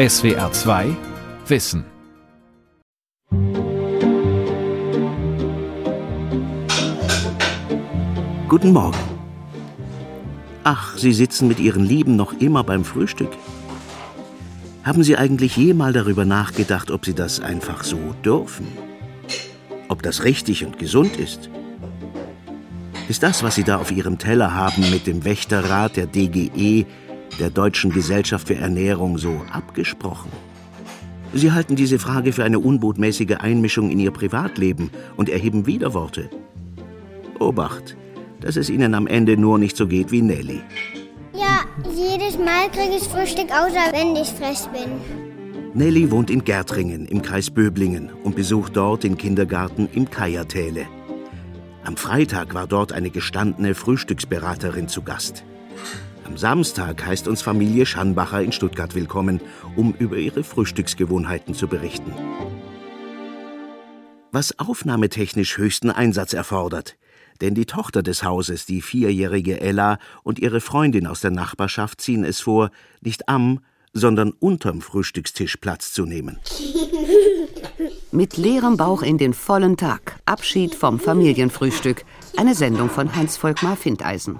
SWR 2 Wissen. Guten Morgen. Ach, Sie sitzen mit Ihren Lieben noch immer beim Frühstück. Haben Sie eigentlich jemals darüber nachgedacht, ob Sie das einfach so dürfen? Ob das richtig und gesund ist? Ist das, was Sie da auf Ihrem Teller haben, mit dem Wächterrat der DGE, der Deutschen Gesellschaft für Ernährung, so abgesprochen? Sie halten diese Frage für eine unbotmäßige Einmischung in Ihr Privatleben und erheben Widerworte. Obacht, dass es Ihnen am Ende nur nicht so geht wie Nelly. Ja, jedes Mal kriege ich Frühstück, außer wenn ich frech bin. Nelly wohnt in Gärtringen im Kreis Böblingen und besucht dort den Kindergarten im Kajertäle. Am Freitag war dort eine gestandene Frühstücksberaterin zu Gast. Am Samstag heißt uns Familie Schanbacher in Stuttgart willkommen, um über ihre Frühstücksgewohnheiten zu berichten. Was aufnahmetechnisch höchsten Einsatz erfordert. Denn die Tochter des Hauses, die vierjährige Ella und ihre Freundin aus der Nachbarschaft ziehen es vor, nicht am, sondern unterm Frühstückstisch Platz zu nehmen. Mit leerem Bauch in den vollen Tag. Abschied vom Familienfrühstück. Eine Sendung von Hans-Volkmar Findeisen.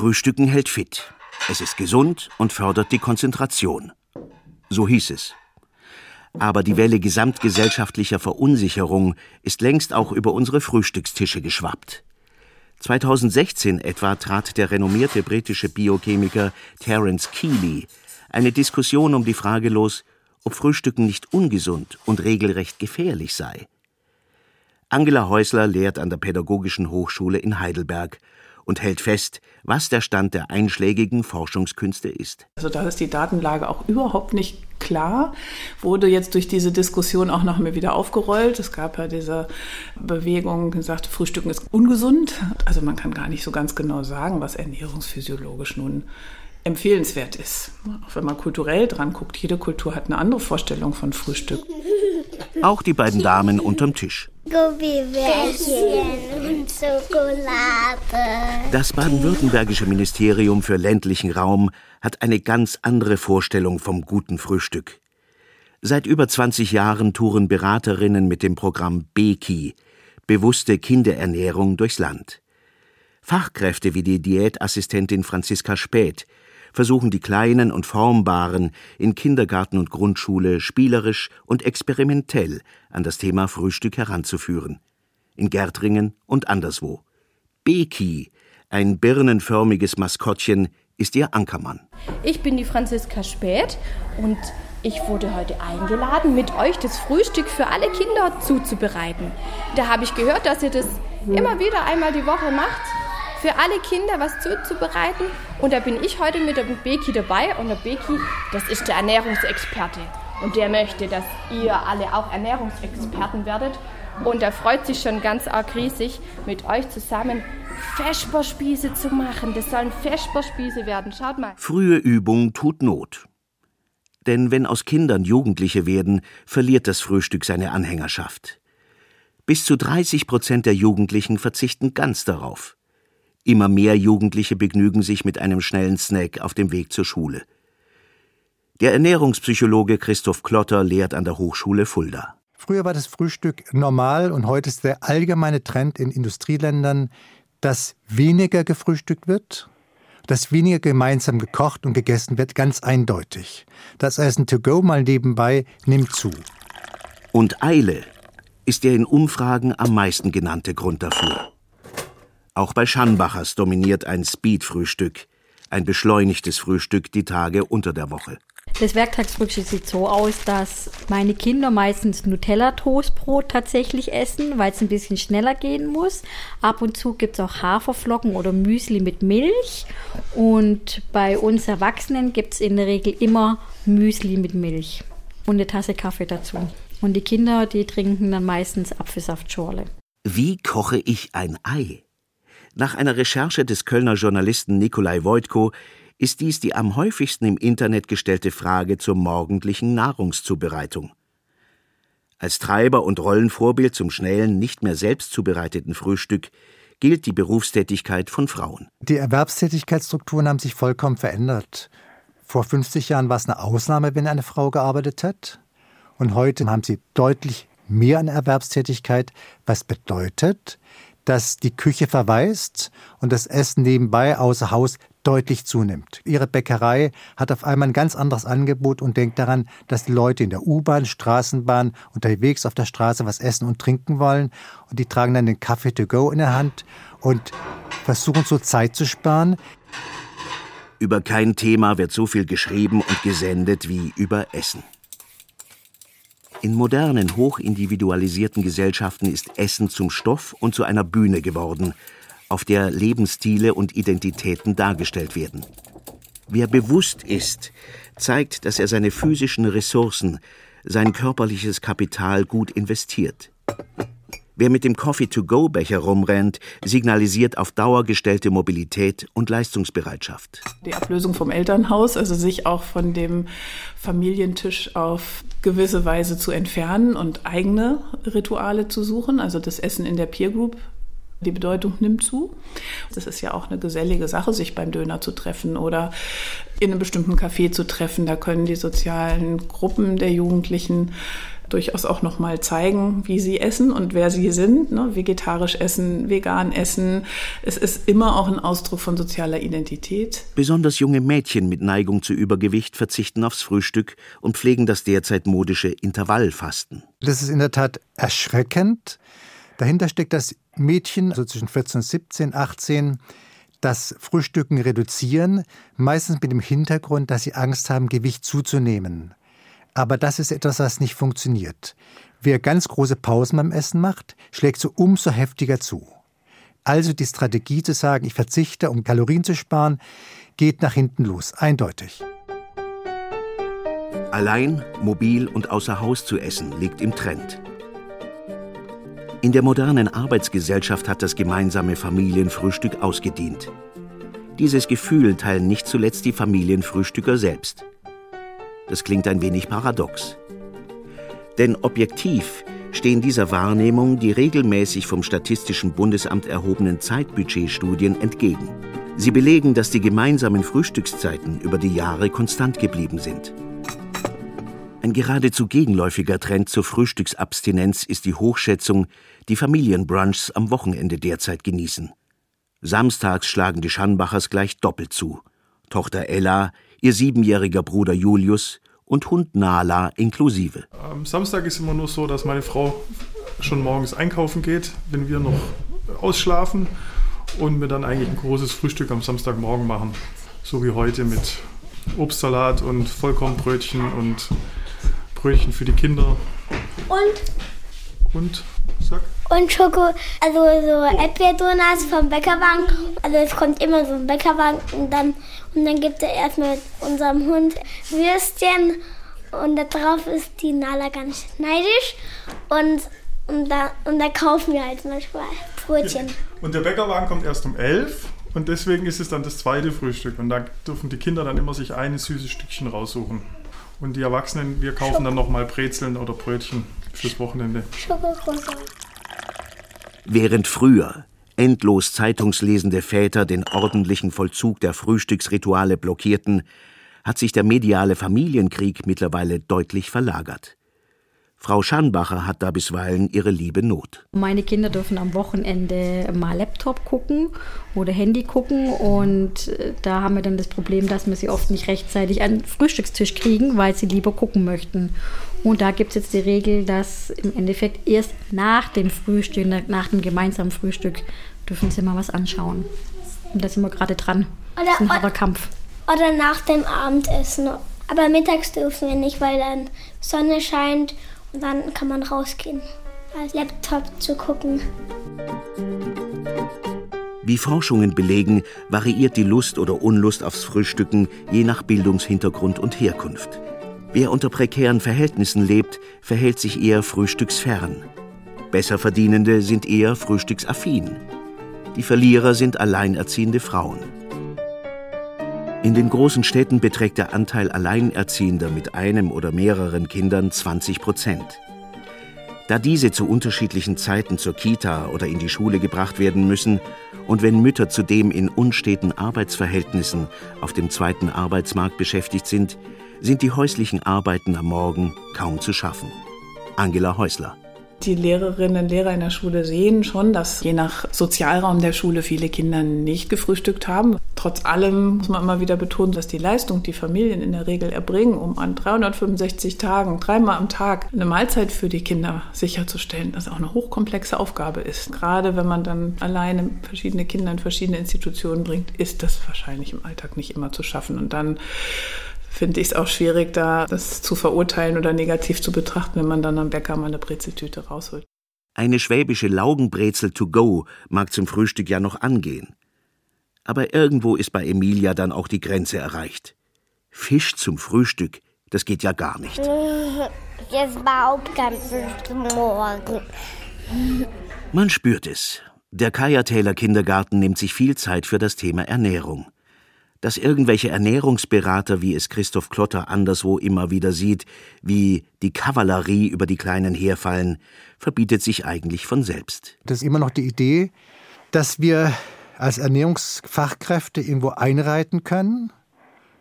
Frühstücken hält fit. Es ist gesund und fördert die Konzentration. So hieß es. Aber die Welle gesamtgesellschaftlicher Verunsicherung ist längst auch über unsere Frühstückstische geschwappt. 2016 etwa trat der renommierte britische Biochemiker Terence Keeley eine Diskussion um die Frage los, ob Frühstücken nicht ungesund und regelrecht gefährlich sei. Angela Häusler lehrt an der Pädagogischen Hochschule in Heidelberg und hält fest, was der Stand der einschlägigen Forschungskünste ist. Also da ist die Datenlage auch überhaupt nicht klar, wurde jetzt durch diese Diskussion auch noch mal wieder aufgerollt. Es gab ja diese Bewegung, die sagte, Frühstücken ist ungesund. Also man kann gar nicht so ganz genau sagen, was ernährungsphysiologisch nun empfehlenswert ist. Auch wenn man kulturell dran guckt, jede Kultur hat eine andere Vorstellung von Frühstück. Auch die beiden Damen unterm Tisch. Gummibärchen und Schokolade. Das baden-württembergische Ministerium für ländlichen Raum hat eine ganz andere Vorstellung vom guten Frühstück. Seit über 20 Jahren touren Beraterinnen mit dem Programm BEKI, bewusste Kinderernährung durchs Land. Fachkräfte wie die Diätassistentin Franziska Späth versuchen die Kleinen und Formbaren in Kindergarten und Grundschule spielerisch und experimentell an das Thema Frühstück heranzuführen. In Gärtringen und anderswo. Beki, ein birnenförmiges Maskottchen, ist ihr Ankermann. Ich bin die Franziska Späth und ich wurde heute eingeladen, mit euch das Frühstück für alle Kinder zuzubereiten. Da habe ich gehört, dass ihr das immer wieder einmal die Woche macht, für alle Kinder was zuzubereiten. Und da bin ich heute mit der Beki dabei. Und der Beki, das ist der Ernährungsexperte. Und der möchte, dass ihr alle auch Ernährungsexperten werdet. Und er freut sich schon ganz arg riesig, mit euch zusammen Vesperspieße zu machen. Das sollen Vesperspieße werden. Schaut mal. Frühe Übung tut Not. Denn wenn aus Kindern Jugendliche werden, verliert das Frühstück seine Anhängerschaft. Bis zu 30 Prozent der Jugendlichen verzichten ganz darauf. Immer mehr Jugendliche begnügen sich mit einem schnellen Snack auf dem Weg zur Schule. Der Ernährungspsychologe Christoph Klotter lehrt an der Hochschule Fulda. Früher war das Frühstück normal und heute ist der allgemeine Trend in Industrieländern, dass weniger gefrühstückt wird, dass weniger gemeinsam gekocht und gegessen wird, ganz eindeutig. Das Essen to go mal nebenbei nimmt zu. Und Eile ist der in Umfragen am meisten genannte Grund dafür. Auch bei Schanbachers dominiert ein Speed-Frühstück, ein beschleunigtes Frühstück die Tage unter der Woche. Das Werktagsfrühstück sieht so aus, dass meine Kinder meistens Nutella-Toastbrot tatsächlich essen, weil es ein bisschen schneller gehen muss. Ab und zu gibt es auch Haferflocken oder Müsli mit Milch. Und bei uns Erwachsenen gibt es in der Regel immer Müsli mit Milch und eine Tasse Kaffee dazu. Und die Kinder, die trinken dann meistens Apfelsaftschorle. Wie koche ich ein Ei? Nach einer Recherche des Kölner Journalisten Nikolai Wojtko ist dies die am häufigsten im Internet gestellte Frage zur morgendlichen Nahrungszubereitung. Als Treiber und Rollenvorbild zum schnellen, nicht mehr selbst zubereiteten Frühstück gilt die Berufstätigkeit von Frauen. Die Erwerbstätigkeitsstrukturen haben sich vollkommen verändert. Vor 50 Jahren war es eine Ausnahme, wenn eine Frau gearbeitet hat. Und heute haben sie deutlich mehr an Erwerbstätigkeit, was bedeutet, dass die Küche verweist und das Essen nebenbei außer Haus deutlich zunimmt. Ihre Bäckerei hat auf einmal ein ganz anderes Angebot und denkt daran, dass die Leute in der U-Bahn, Straßenbahn, unterwegs auf der Straße was essen und trinken wollen. Und die tragen dann den Kaffee to go in der Hand und versuchen so Zeit zu sparen. Über kein Thema wird so viel geschrieben und gesendet wie über Essen. In modernen, hochindividualisierten Gesellschaften ist Essen zum Stoff und zu einer Bühne geworden, auf der Lebensstile und Identitäten dargestellt werden. Wer bewusst ist, zeigt, dass er seine physischen Ressourcen, sein körperliches Kapital gut investiert. Wer mit dem Coffee-to-go-Becher rumrennt, signalisiert auf Dauer gestellte Mobilität und Leistungsbereitschaft. Die Ablösung vom Elternhaus, also sich auch von dem Familientisch auf gewisse Weise zu entfernen und eigene Rituale zu suchen, also das Essen in der Peer Group die Bedeutung nimmt zu. Das ist ja auch eine gesellige Sache, sich beim Döner zu treffen oder in einem bestimmten Café zu treffen. Da können die sozialen Gruppen der Jugendlichen durchaus auch noch mal zeigen, wie sie essen und wer sie sind. Ne? Vegetarisch essen, vegan essen. Es ist immer auch ein Ausdruck von sozialer Identität. Besonders junge Mädchen mit Neigung zu Übergewicht verzichten aufs Frühstück und pflegen das derzeit modische Intervallfasten. Das ist in der Tat erschreckend. Dahinter steckt das Mädchen, also zwischen 14 und 17, 18, das Frühstücken reduzieren, meistens mit dem Hintergrund, dass sie Angst haben, Gewicht zuzunehmen. Aber das ist etwas, was nicht funktioniert. Wer ganz große Pausen beim Essen macht, schlägt so umso heftiger zu. Also die Strategie zu sagen, ich verzichte, um Kalorien zu sparen, geht nach hinten los, eindeutig. Allein, mobil und außer Haus zu essen liegt im Trend. In der modernen Arbeitsgesellschaft hat das gemeinsame Familienfrühstück ausgedient. Dieses Gefühl teilen nicht zuletzt die Familienfrühstücker selbst. Das klingt ein wenig paradox. Denn objektiv stehen dieser Wahrnehmung die regelmäßig vom Statistischen Bundesamt erhobenen Zeitbudgetstudien entgegen. Sie belegen, dass die gemeinsamen Frühstückszeiten über die Jahre konstant geblieben sind. Ein geradezu gegenläufiger Trend zur Frühstücksabstinenz ist die Hochschätzung, die Familienbrunchs am Wochenende derzeit genießen. Samstags schlagen die Schanbachers gleich doppelt zu. Tochter Ella ihr siebenjähriger Bruder Julius und Hund Nala inklusive. Am Samstag ist immer nur so, dass meine Frau schon morgens einkaufen geht, wenn wir noch ausschlafen und wir dann eigentlich ein großes Frühstück am Samstagmorgen machen. So wie heute mit Obstsalat und Vollkornbrötchen und Brötchen für die Kinder. Und? Und, sag. Und Schoko, also so Erdbeerdonuts vom Bäckerwagen. Also es kommt immer so ein Bäckerwagen und dann, und dann gibt er erstmal unserem Hund Würstchen und da drauf ist die Nala ganz neidisch und, und, da, und da kaufen wir halt manchmal Brötchen. Und der Bäckerwagen kommt erst um elf und deswegen ist es dann das zweite Frühstück und da dürfen die Kinder dann immer sich ein süßes Stückchen raussuchen. Und die Erwachsenen, wir kaufen dann nochmal Brezeln oder Brötchen fürs Wochenende. Schokokrose. Während früher endlos zeitungslesende Väter den ordentlichen Vollzug der Frühstücksrituale blockierten, hat sich der mediale Familienkrieg mittlerweile deutlich verlagert. Frau Schanbacher hat da bisweilen ihre liebe Not. Meine Kinder dürfen am Wochenende mal Laptop gucken oder Handy gucken und äh, da haben wir dann das Problem, dass wir sie oft nicht rechtzeitig an den Frühstückstisch kriegen, weil sie lieber gucken möchten. Und da gibt es jetzt die Regel, dass im Endeffekt erst nach dem Frühstück, nach dem gemeinsamen Frühstück, dürfen sie mal was anschauen. Und da sind wir gerade dran. Das ist ein harter Kampf. Oder nach dem Abendessen. Aber mittags dürfen wir nicht, weil dann Sonne scheint und dann kann man rausgehen, als Laptop zu gucken. Wie Forschungen belegen, variiert die Lust oder Unlust aufs Frühstücken je nach Bildungshintergrund und Herkunft. Wer unter prekären Verhältnissen lebt, verhält sich eher frühstücksfern. Besserverdienende sind eher frühstücksaffin. Die Verlierer sind alleinerziehende Frauen. In den großen Städten beträgt der Anteil Alleinerziehender mit einem oder mehreren Kindern 20 Prozent. Da diese zu unterschiedlichen Zeiten zur Kita oder in die Schule gebracht werden müssen und wenn Mütter zudem in unsteten Arbeitsverhältnissen auf dem zweiten Arbeitsmarkt beschäftigt sind, sind die häuslichen Arbeiten am Morgen kaum zu schaffen. Angela Häusler die Lehrerinnen und Lehrer in der Schule sehen schon, dass je nach Sozialraum der Schule viele Kinder nicht gefrühstückt haben. Trotz allem muss man immer wieder betonen, dass die Leistung, die Familien in der Regel erbringen, um an 365 Tagen, dreimal am Tag eine Mahlzeit für die Kinder sicherzustellen, das auch eine hochkomplexe Aufgabe ist. Gerade wenn man dann alleine verschiedene Kinder in verschiedene Institutionen bringt, ist das wahrscheinlich im Alltag nicht immer zu schaffen. Und dann finde ich es auch schwierig, da das zu verurteilen oder negativ zu betrachten, wenn man dann am Bäcker mal eine Brezeltüte rausholt. Eine schwäbische Laugenbrezel to go mag zum Frühstück ja noch angehen. Aber irgendwo ist bei Emilia dann auch die Grenze erreicht. Fisch zum Frühstück, das geht ja gar nicht. Jetzt überhaupt kein Frühstück morgen. Man spürt es. Der Kaya Taylor Kindergarten nimmt sich viel Zeit für das Thema Ernährung. Dass irgendwelche Ernährungsberater, wie es Christoph Klotter anderswo immer wieder sieht, wie die Kavallerie über die Kleinen herfallen, verbietet sich eigentlich von selbst. Das ist immer noch die Idee, dass wir als Ernährungsfachkräfte irgendwo einreiten können,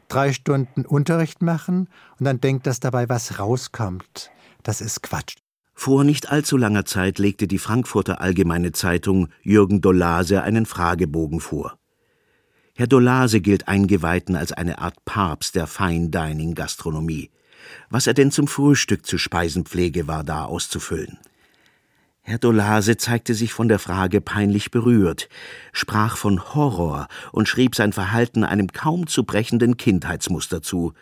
drei Stunden Unterricht machen und dann denkt, dass dabei was rauskommt. Das ist Quatsch. Vor nicht allzu langer Zeit legte die Frankfurter Allgemeine Zeitung Jürgen Dollase einen Fragebogen vor. Herr Dolase gilt Eingeweihten als eine Art Papst der Fine-Dining-Gastronomie. Was er denn zum Frühstück zu speisen pflege, war da auszufüllen. Herr Dolase zeigte sich von der Frage peinlich berührt, sprach von Horror und schrieb sein Verhalten einem kaum zu brechenden Kindheitsmuster zu.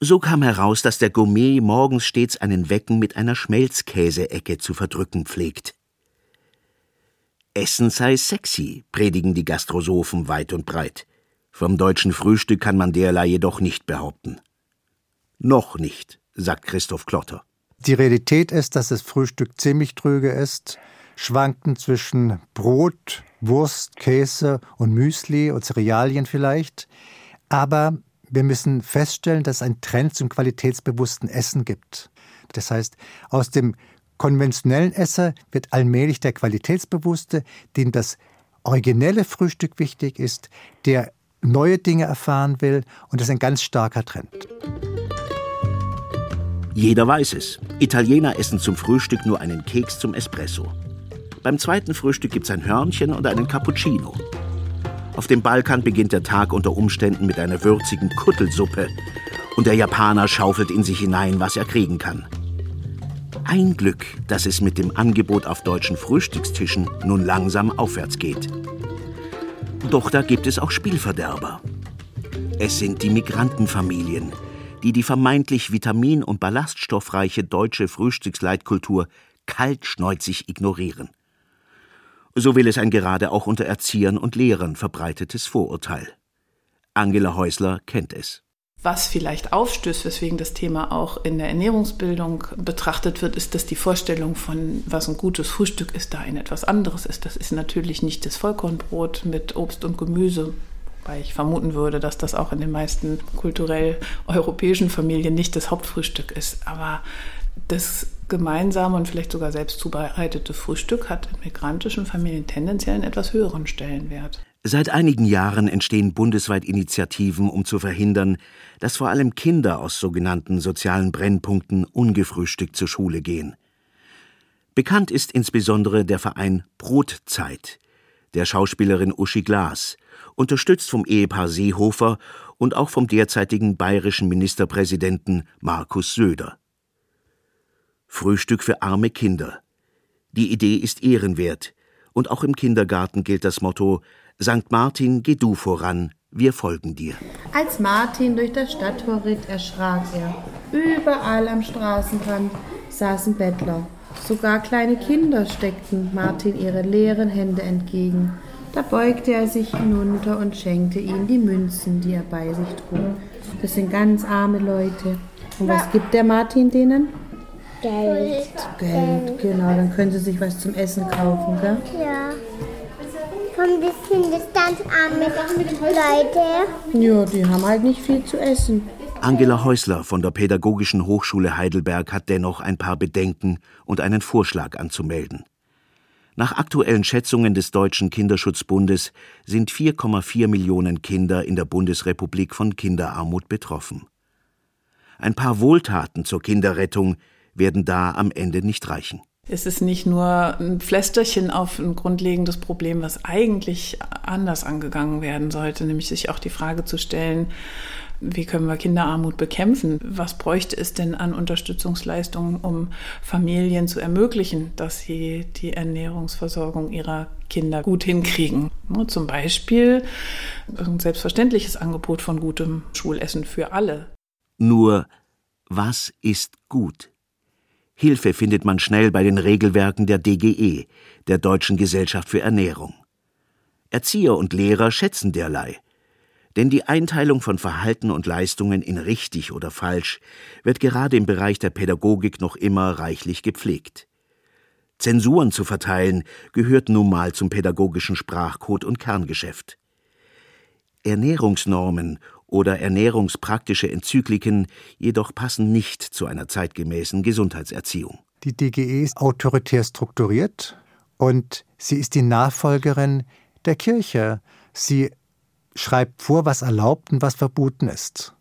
So kam heraus, dass der Gourmet morgens stets einen Wecken mit einer Schmelzkäseecke zu verdrücken pflegt. Essen sei sexy, predigen die Gastrosophen weit und breit. Vom deutschen Frühstück kann man derlei jedoch nicht behaupten. Noch nicht, sagt Christoph Klotter. Die Realität ist, dass das Frühstück ziemlich trüge ist, schwanken zwischen Brot, Wurst, Käse und Müsli und Cerealien vielleicht. Aber wir müssen feststellen, dass es einen Trend zum qualitätsbewussten Essen gibt. Das heißt, aus dem konventionellen Esser wird allmählich der Qualitätsbewusste, dem das originelle Frühstück wichtig ist, der neue Dinge erfahren will und das ist ein ganz starker Trend. Jeder weiß es. Italiener essen zum Frühstück nur einen Keks zum Espresso. Beim zweiten Frühstück gibt es ein Hörnchen und einen Cappuccino. Auf dem Balkan beginnt der Tag unter Umständen mit einer würzigen Kuttelsuppe und der Japaner schaufelt in sich hinein, was er kriegen kann. Ein Glück, dass es mit dem Angebot auf deutschen Frühstückstischen nun langsam aufwärts geht. Doch da gibt es auch Spielverderber. Es sind die Migrantenfamilien, die die vermeintlich vitamin- und ballaststoffreiche deutsche Frühstücksleitkultur kaltschneuzig ignorieren. So will es ein gerade auch unter Erziehern und Lehrern verbreitetes Vorurteil. Angela Häusler kennt es. Was vielleicht aufstößt, weswegen das Thema auch in der Ernährungsbildung betrachtet wird, ist, dass die Vorstellung von, was ein gutes Frühstück ist, da ein etwas anderes ist. Das ist natürlich nicht das Vollkornbrot mit Obst und Gemüse, wobei ich vermuten würde, dass das auch in den meisten kulturell europäischen Familien nicht das Hauptfrühstück ist. Aber das gemeinsame und vielleicht sogar selbst zubereitete Frühstück hat in migrantischen Familien tendenziell einen etwas höheren Stellenwert. Seit einigen Jahren entstehen bundesweit Initiativen, um zu verhindern, dass vor allem Kinder aus sogenannten sozialen Brennpunkten ungefrühstückt zur Schule gehen. Bekannt ist insbesondere der Verein Brotzeit der Schauspielerin Uschi Glas, unterstützt vom Ehepaar Seehofer und auch vom derzeitigen bayerischen Ministerpräsidenten Markus Söder. Frühstück für arme Kinder. Die Idee ist ehrenwert, und auch im Kindergarten gilt das Motto St. Martin, geh du voran, wir folgen dir. Als Martin durch das Stadttor ritt, erschrak er. Überall am Straßenrand saßen Bettler. Sogar kleine Kinder steckten Martin ihre leeren Hände entgegen. Da beugte er sich hinunter und schenkte ihnen die Münzen, die er bei sich trug. Das sind ganz arme Leute. Und was gibt der Martin denen? Geld. Geld, genau. Dann können sie sich was zum Essen kaufen, gell? Ja. Von bisschen das ganz arme Leute. Ja, die haben halt nicht viel zu essen. Angela Häusler von der Pädagogischen Hochschule Heidelberg hat dennoch ein paar Bedenken und einen Vorschlag anzumelden. Nach aktuellen Schätzungen des Deutschen Kinderschutzbundes sind 4,4 Millionen Kinder in der Bundesrepublik von Kinderarmut betroffen. Ein paar Wohltaten zur Kinderrettung werden da am Ende nicht reichen. Es ist nicht nur ein Pflästerchen auf ein grundlegendes Problem, was eigentlich anders angegangen werden sollte, nämlich sich auch die Frage zu stellen, wie können wir Kinderarmut bekämpfen? Was bräuchte es denn an Unterstützungsleistungen, um Familien zu ermöglichen, dass sie die Ernährungsversorgung ihrer Kinder gut hinkriegen? Zum Beispiel ein selbstverständliches Angebot von gutem Schulessen für alle. Nur, was ist gut? Hilfe findet man schnell bei den Regelwerken der DGE, der Deutschen Gesellschaft für Ernährung. Erzieher und Lehrer schätzen derlei. Denn die Einteilung von Verhalten und Leistungen in richtig oder falsch wird gerade im Bereich der Pädagogik noch immer reichlich gepflegt. Zensuren zu verteilen gehört nun mal zum pädagogischen Sprachcode und Kerngeschäft. Ernährungsnormen oder ernährungspraktische Enzykliken jedoch passen nicht zu einer zeitgemäßen Gesundheitserziehung. Die DGE ist autoritär strukturiert und sie ist die Nachfolgerin der Kirche. Sie schreibt vor, was erlaubt und was verboten ist.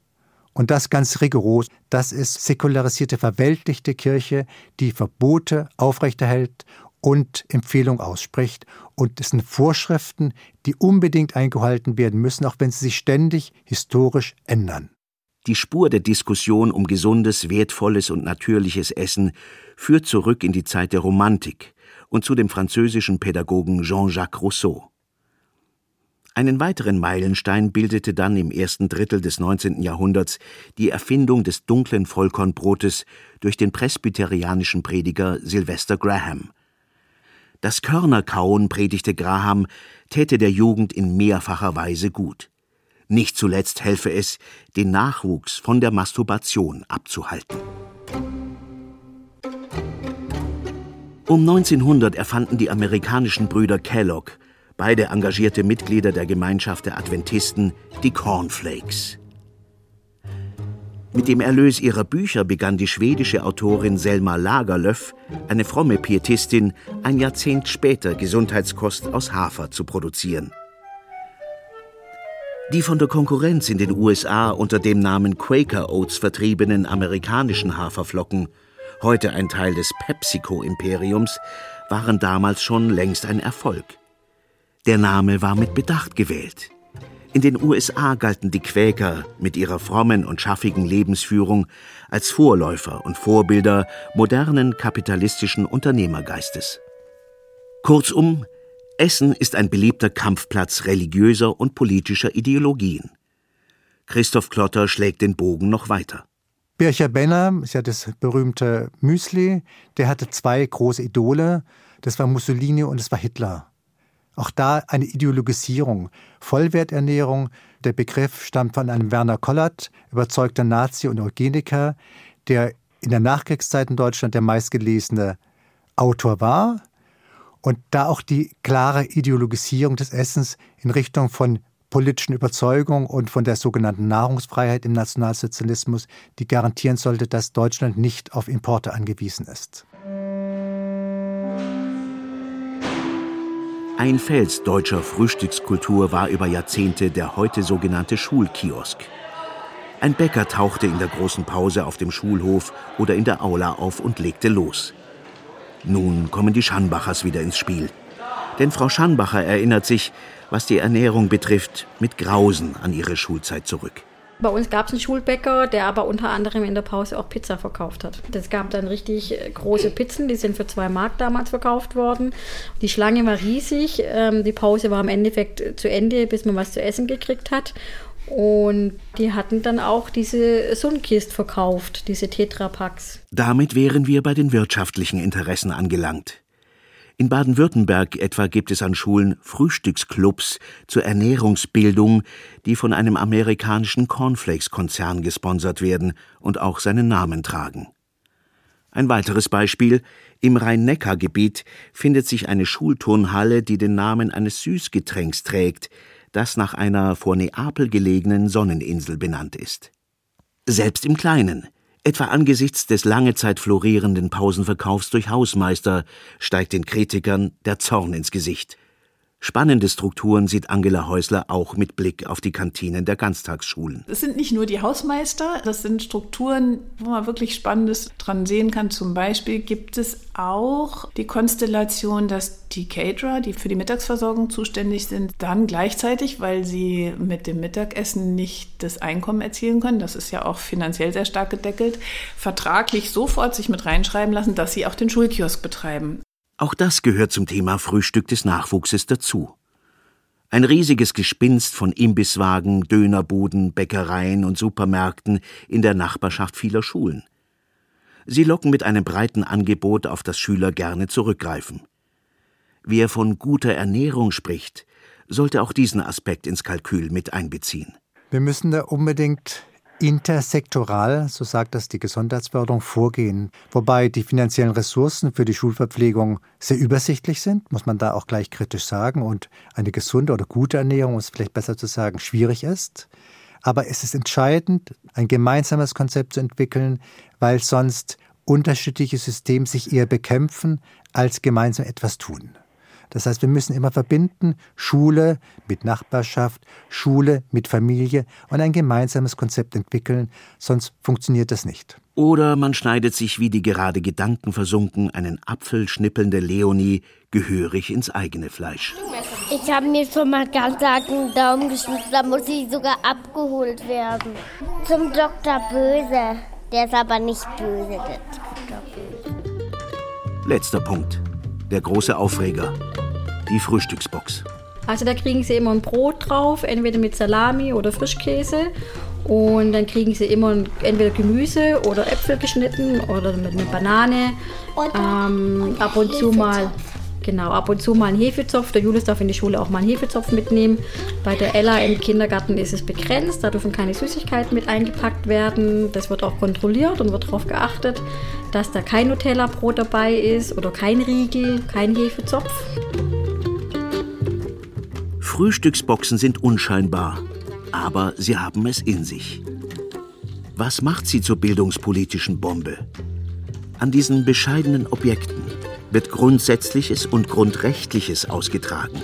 Und das ganz rigoros. Das ist säkularisierte, verweltlichte Kirche, die Verbote aufrechterhält und Empfehlungen ausspricht. Und es sind Vorschriften, die unbedingt eingehalten werden müssen, auch wenn sie sich ständig historisch ändern. Die Spur der Diskussion um gesundes, wertvolles und natürliches Essen führt zurück in die Zeit der Romantik und zu dem französischen Pädagogen Jean-Jacques Rousseau. Einen weiteren Meilenstein bildete dann im ersten Drittel des 19. Jahrhunderts die Erfindung des dunklen Vollkornbrotes durch den presbyterianischen Prediger Sylvester Graham. Das Körnerkauen, predigte Graham, täte der Jugend in mehrfacher Weise gut. Nicht zuletzt helfe es, den Nachwuchs von der Masturbation abzuhalten. Um 1900 erfanden die amerikanischen Brüder Kellogg beide engagierte Mitglieder der Gemeinschaft der Adventisten, die Cornflakes. Mit dem Erlös ihrer Bücher begann die schwedische Autorin Selma Lagerlöf, eine fromme Pietistin, ein Jahrzehnt später Gesundheitskost aus Hafer zu produzieren. Die von der Konkurrenz in den USA unter dem Namen Quaker Oats vertriebenen amerikanischen Haferflocken, heute ein Teil des PepsiCo-Imperiums, waren damals schon längst ein Erfolg. Der Name war mit Bedacht gewählt. In den USA galten die Quäker mit ihrer frommen und schaffigen Lebensführung als Vorläufer und Vorbilder modernen kapitalistischen Unternehmergeistes. Kurzum, Essen ist ein beliebter Kampfplatz religiöser und politischer Ideologien. Christoph Klotter schlägt den Bogen noch weiter. Bircher Benner ist ja das berühmte Müsli. Der hatte zwei große Idole. Das war Mussolini und das war Hitler. Auch da eine Ideologisierung. Vollwerternährung, der Begriff stammt von einem Werner Kollert, überzeugter Nazi und Eugeniker, der in der Nachkriegszeit in Deutschland der meistgelesene Autor war und da auch die klare Ideologisierung des Essens in Richtung von politischen Überzeugung und von der sogenannten Nahrungsfreiheit im Nationalsozialismus, die garantieren sollte, dass Deutschland nicht auf Importe angewiesen ist. Ein Fels deutscher Frühstückskultur war über Jahrzehnte der heute sogenannte Schulkiosk. Ein Bäcker tauchte in der großen Pause auf dem Schulhof oder in der Aula auf und legte los. Nun kommen die Schanbachers wieder ins Spiel. Denn Frau Schanbacher erinnert sich, was die Ernährung betrifft, mit Grausen an ihre Schulzeit zurück. Bei uns gab es einen Schulbäcker, der aber unter anderem in der Pause auch Pizza verkauft hat. Es gab dann richtig äh, große Pizzen, die sind für zwei Mark damals verkauft worden. Die Schlange war riesig. Ähm, die Pause war im Endeffekt zu Ende, bis man was zu essen gekriegt hat. Und die hatten dann auch diese Sunkist verkauft, diese Tetrapacks. Damit wären wir bei den wirtschaftlichen Interessen angelangt. In Baden-Württemberg etwa gibt es an Schulen Frühstücksclubs zur Ernährungsbildung, die von einem amerikanischen Cornflakes-Konzern gesponsert werden und auch seinen Namen tragen. Ein weiteres Beispiel im Rhein-Neckar-Gebiet findet sich eine Schulturnhalle, die den Namen eines Süßgetränks trägt, das nach einer vor Neapel gelegenen Sonneninsel benannt ist. Selbst im Kleinen. Etwa angesichts des lange Zeit florierenden Pausenverkaufs durch Hausmeister steigt den Kritikern der Zorn ins Gesicht. Spannende Strukturen sieht Angela Häusler auch mit Blick auf die Kantinen der Ganztagsschulen. Es sind nicht nur die Hausmeister, das sind Strukturen, wo man wirklich Spannendes dran sehen kann. Zum Beispiel gibt es auch die Konstellation, dass die Caterer, die für die Mittagsversorgung zuständig sind, dann gleichzeitig, weil sie mit dem Mittagessen nicht das Einkommen erzielen können, das ist ja auch finanziell sehr stark gedeckelt, vertraglich sofort sich mit reinschreiben lassen, dass sie auch den Schulkiosk betreiben. Auch das gehört zum Thema Frühstück des Nachwuchses dazu. Ein riesiges Gespinst von Imbisswagen, Dönerbuden, Bäckereien und Supermärkten in der Nachbarschaft vieler Schulen. Sie locken mit einem breiten Angebot, auf das Schüler gerne zurückgreifen. Wer von guter Ernährung spricht, sollte auch diesen Aspekt ins Kalkül mit einbeziehen. Wir müssen da unbedingt intersektoral, so sagt das die Gesundheitsförderung, vorgehen. Wobei die finanziellen Ressourcen für die Schulverpflegung sehr übersichtlich sind, muss man da auch gleich kritisch sagen. Und eine gesunde oder gute Ernährung, ist vielleicht besser zu sagen, schwierig ist. Aber es ist entscheidend, ein gemeinsames Konzept zu entwickeln, weil sonst unterschiedliche Systeme sich eher bekämpfen, als gemeinsam etwas tun. Das heißt, wir müssen immer verbinden Schule mit Nachbarschaft, Schule mit Familie und ein gemeinsames Konzept entwickeln, sonst funktioniert das nicht. Oder man schneidet sich wie die gerade gedankenversunken einen Apfel schnippelnde Leonie gehörig ins eigene Fleisch. Ich habe mir schon mal ganz arg einen Daumen geschnitten, da muss ich sogar abgeholt werden. Zum Dr. Böse. Der ist aber nicht böse, der Dr. Böse. Letzter Punkt. Der große Aufreger die Frühstücksbox. Also da kriegen sie immer ein Brot drauf, entweder mit Salami oder Frischkäse. Und dann kriegen sie immer entweder Gemüse oder Äpfel geschnitten oder mit einer Banane. Ähm, ab und zu mal Genau, ab und zu mal ein Hefezopf. Der Julius darf in die Schule auch mal einen Hefezopf mitnehmen. Bei der Ella im Kindergarten ist es begrenzt. Da dürfen keine Süßigkeiten mit eingepackt werden. Das wird auch kontrolliert und wird darauf geachtet, dass da kein Nutella-Brot dabei ist oder kein Riegel, kein Hefezopf. Frühstücksboxen sind unscheinbar, aber sie haben es in sich. Was macht sie zur bildungspolitischen Bombe? An diesen bescheidenen Objekten wird Grundsätzliches und Grundrechtliches ausgetragen.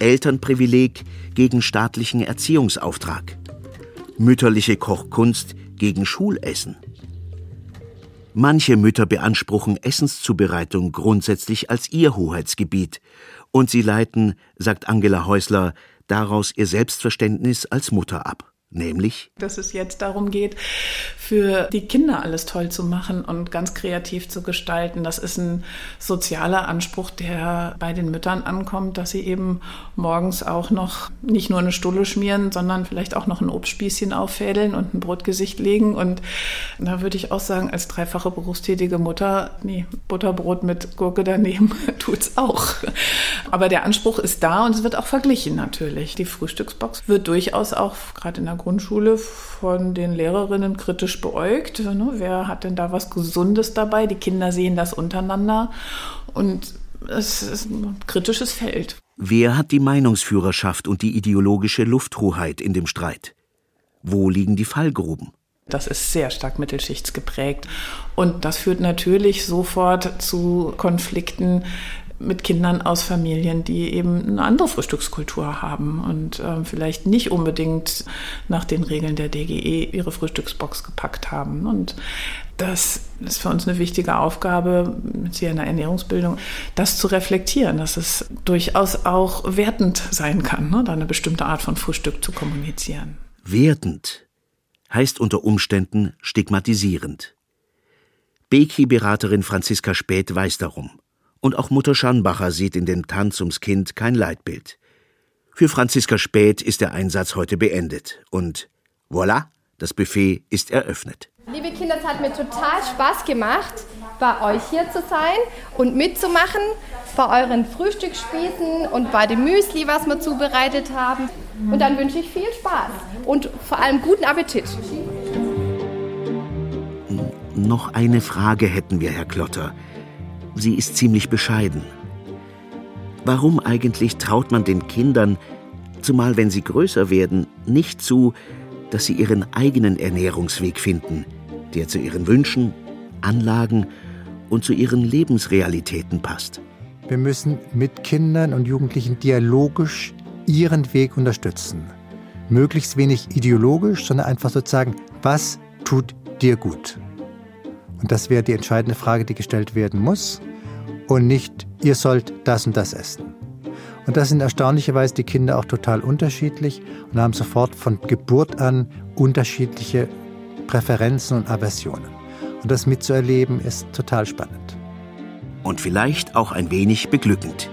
Elternprivileg gegen staatlichen Erziehungsauftrag. Mütterliche Kochkunst gegen Schulessen. Manche Mütter beanspruchen Essenszubereitung grundsätzlich als ihr Hoheitsgebiet und sie leiten, sagt Angela Häusler, daraus ihr Selbstverständnis als Mutter ab nämlich dass es jetzt darum geht, für die Kinder alles toll zu machen und ganz kreativ zu gestalten. Das ist ein sozialer Anspruch, der bei den Müttern ankommt, dass sie eben morgens auch noch nicht nur eine Stulle schmieren, sondern vielleicht auch noch ein Obstspießchen auffädeln und ein Brotgesicht legen. Und da würde ich auch sagen, als dreifache berufstätige Mutter, nee, Butterbrot mit Gurke daneben tut's auch. Aber der Anspruch ist da und es wird auch verglichen natürlich. Die Frühstücksbox wird durchaus auch gerade in der Grundschule von den Lehrerinnen kritisch beäugt. Ne? Wer hat denn da was Gesundes dabei? Die Kinder sehen das untereinander und es ist ein kritisches Feld. Wer hat die Meinungsführerschaft und die ideologische Lufthoheit in dem Streit? Wo liegen die Fallgruben? Das ist sehr stark mittelschichtsgeprägt. Und das führt natürlich sofort zu Konflikten mit Kindern aus Familien, die eben eine andere Frühstückskultur haben und äh, vielleicht nicht unbedingt nach den Regeln der DGE ihre Frühstücksbox gepackt haben. Und das ist für uns eine wichtige Aufgabe, mit hier in der Ernährungsbildung, das zu reflektieren, dass es durchaus auch wertend sein kann, ne, da eine bestimmte Art von Frühstück zu kommunizieren. Wertend heißt unter Umständen stigmatisierend. Beki-Beraterin Franziska Späth weiß darum. Und auch Mutter Schanbacher sieht in dem Tanz ums Kind kein Leitbild. Für Franziska Späth ist der Einsatz heute beendet. Und voilà, das Buffet ist eröffnet. Liebe Kinder, es hat mir total Spaß gemacht, bei euch hier zu sein und mitzumachen, bei euren Frühstücksspießen und bei dem Müsli, was wir zubereitet haben. Und dann wünsche ich viel Spaß und vor allem guten Appetit. Noch eine Frage hätten wir, Herr Klotter. Sie ist ziemlich bescheiden. Warum eigentlich traut man den Kindern, zumal wenn sie größer werden, nicht zu, dass sie ihren eigenen Ernährungsweg finden, der zu ihren Wünschen, Anlagen und zu ihren Lebensrealitäten passt. Wir müssen mit Kindern und Jugendlichen dialogisch ihren Weg unterstützen. Möglichst wenig ideologisch, sondern einfach sozusagen, was tut dir gut? Und das wäre die entscheidende Frage, die gestellt werden muss. Und nicht, ihr sollt das und das essen. Und das sind erstaunlicherweise die Kinder auch total unterschiedlich und haben sofort von Geburt an unterschiedliche Präferenzen und Aversionen. Und das mitzuerleben ist total spannend. Und vielleicht auch ein wenig beglückend.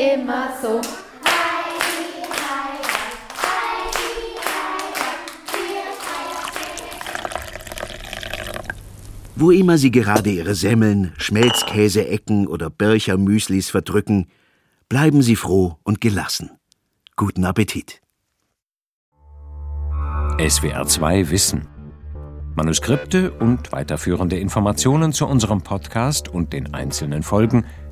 Immer so. Wo immer Sie gerade Ihre Semmeln, Schmelzkäse-Ecken oder Bircher-Müslis verdrücken, bleiben Sie froh und gelassen. Guten Appetit. SWR 2 Wissen. Manuskripte und weiterführende Informationen zu unserem Podcast und den einzelnen Folgen